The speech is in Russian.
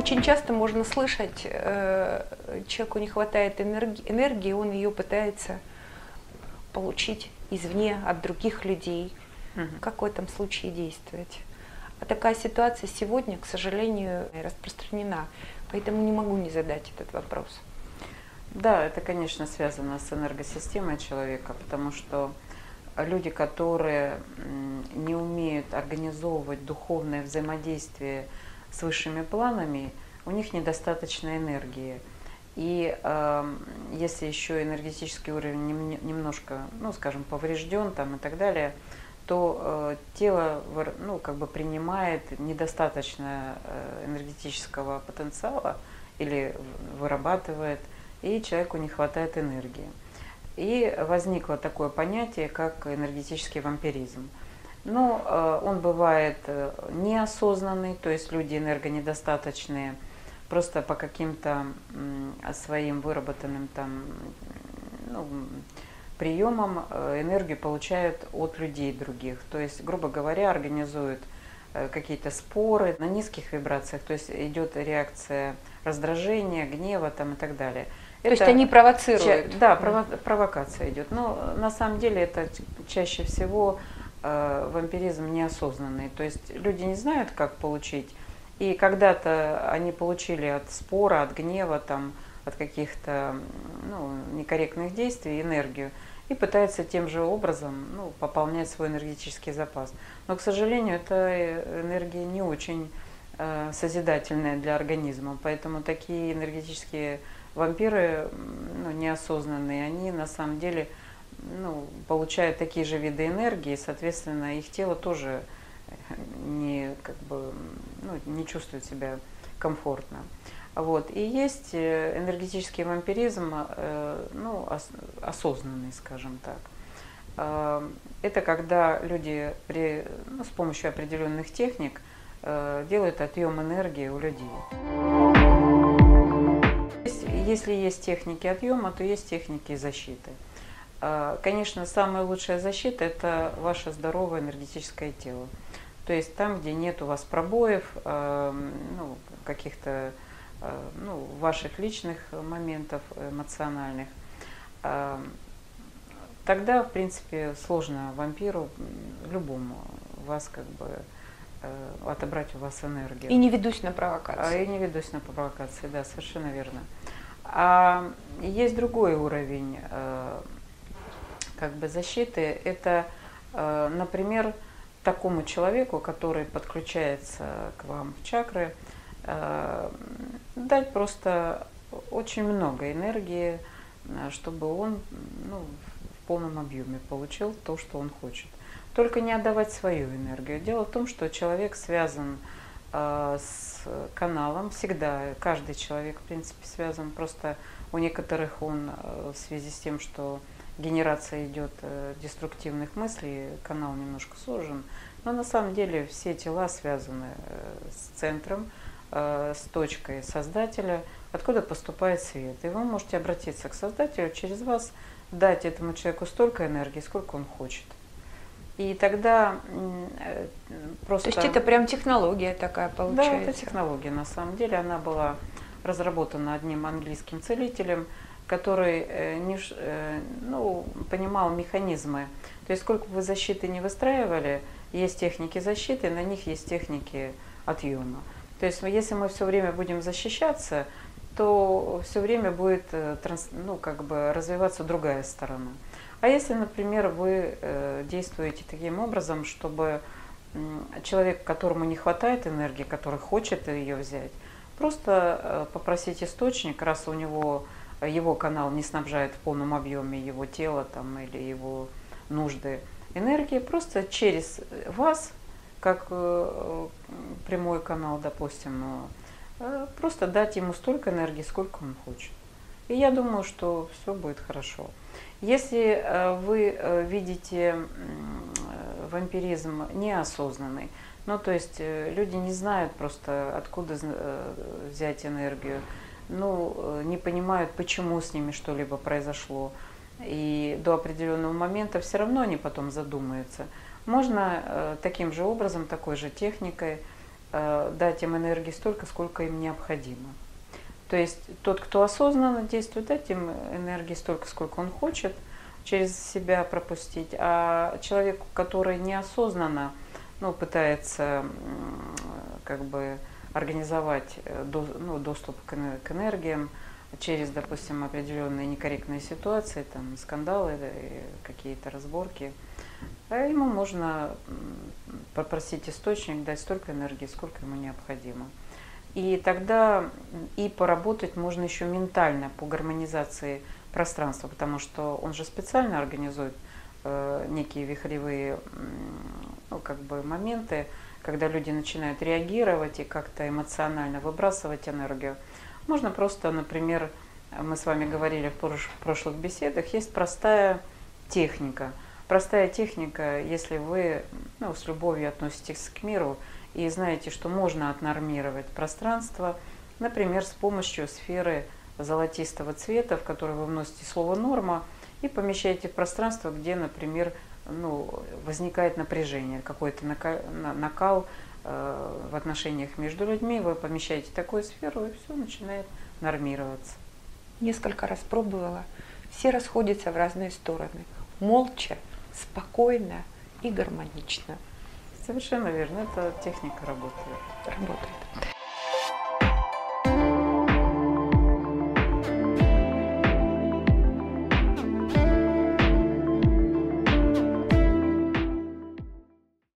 Очень часто можно слышать, э, человеку не хватает энергии, энергии, он ее пытается получить извне, от других людей. Угу. Как в этом случае действовать? А такая ситуация сегодня, к сожалению, распространена. Поэтому не могу не задать этот вопрос. Да, это, конечно, связано с энергосистемой человека, потому что люди, которые не умеют организовывать духовное взаимодействие с высшими планами, у них недостаточно энергии. И э, если еще энергетический уровень немножко, ну, скажем, поврежден там и так далее, то э, тело ну, как бы принимает недостаточно э, энергетического потенциала или вырабатывает, и человеку не хватает энергии. И возникло такое понятие, как энергетический вампиризм. Но э, он бывает э, неосознанный, то есть люди энергонедостаточные, просто по каким-то своим выработанным там, ну, приемам э, энергию получают от людей других. То есть, грубо говоря, организуют какие-то споры на низких вибрациях, то есть идет реакция раздражения, гнева там и так далее. То это, есть они провоцируют? Ча, да, прово, провокация идет. Но на самом деле это чаще всего вампиризм неосознанный. То есть люди не знают, как получить. И когда-то они получили от спора, от гнева, там, от каких-то ну, некорректных действий энергию и пытаются тем же образом ну, пополнять свой энергетический запас. Но, к сожалению, эта энергия не очень э, созидательная для организма, поэтому такие энергетические вампиры ну, неосознанные, они на самом деле ну, получают такие же виды энергии, соответственно, их тело тоже не, как бы, ну, не чувствует себя комфортно. Вот. И есть э, энергетический вампиризм, э, ну, осознанный, скажем так. Э, это когда люди при, ну, с помощью определенных техник делают отъем энергии у людей. Если есть техники отъема, то есть техники защиты. Конечно, самая лучшая защита – это ваше здоровое энергетическое тело. То есть там, где нет у вас пробоев, ну, каких-то Э, ну, ваших личных моментов эмоциональных, э, тогда, в принципе, сложно вампиру, любому, вас как бы э, отобрать у вас энергию. И не ведусь на провокации. И не ведусь на провокации, да, совершенно верно. А есть другой уровень как бы защиты. Это, например, такому человеку, который подключается к вам в чакры, дать просто очень много энергии, э, чтобы он ну, в полном объеме получил то, что он хочет. Только не отдавать свою энергию. Дело в том, что человек связан э, с каналом всегда. Каждый человек, в принципе, связан. Просто у некоторых он э, в связи с тем, что генерация идет э, деструктивных мыслей, канал немножко сужен. Но на самом деле все тела связаны э, с центром, Э, с точкой создателя, откуда поступает свет. И вы можете обратиться к создателю, через вас дать этому человеку столько энергии, сколько он хочет. И тогда просто... То есть это прям технология такая получается? Да, это технология на самом деле. Она была разработана одним английским целителем, который э, не, ну, понимал механизмы. То есть сколько бы вы защиты не выстраивали, есть техники защиты, на них есть техники отъема. То есть если мы все время будем защищаться, то все время будет э, ну, как бы развиваться другая сторона. А если, например, вы э, действуете таким образом, чтобы человек, которому не хватает энергии, который хочет ее взять, просто э, попросить источник, раз у него его канал не снабжает в полном объеме его тело там, или его нужды энергии, просто через вас как э, прямой канал, допустим, э, просто дать ему столько энергии, сколько он хочет. И я думаю, что все будет хорошо. Если э, вы видите вампиризм неосознанный, ну то есть люди не знают просто, откуда взять энергию, ну, не понимают, почему с ними что-либо произошло, и до определенного момента все равно они потом задумаются – можно э, таким же образом, такой же техникой э, дать им энергии столько, сколько им необходимо. То есть тот, кто осознанно действует, дать им энергии столько, сколько он хочет через себя пропустить, а человек, который неосознанно ну, пытается как бы организовать э, ну, доступ к энергиям через, допустим, определенные некорректные ситуации, там, скандалы, какие-то разборки, а ему можно попросить источник дать столько энергии, сколько ему необходимо. И тогда и поработать можно еще ментально по гармонизации пространства, потому что он же специально организует э, некие вихревые ну, как бы моменты, когда люди начинают реагировать и как-то эмоционально выбрасывать энергию. Можно просто, например, мы с вами говорили в прошлых беседах, есть простая техника. Простая техника, если вы ну, с любовью относитесь к миру и знаете, что можно отнормировать пространство, например, с помощью сферы золотистого цвета, в которую вы вносите слово «норма», и помещаете в пространство, где, например, ну, возникает напряжение, какой-то накал, э, в отношениях между людьми, вы помещаете такую сферу, и все начинает нормироваться. Несколько раз пробовала, все расходятся в разные стороны, молча, спокойно и гармонично. Совершенно верно, эта техника работает. Работает.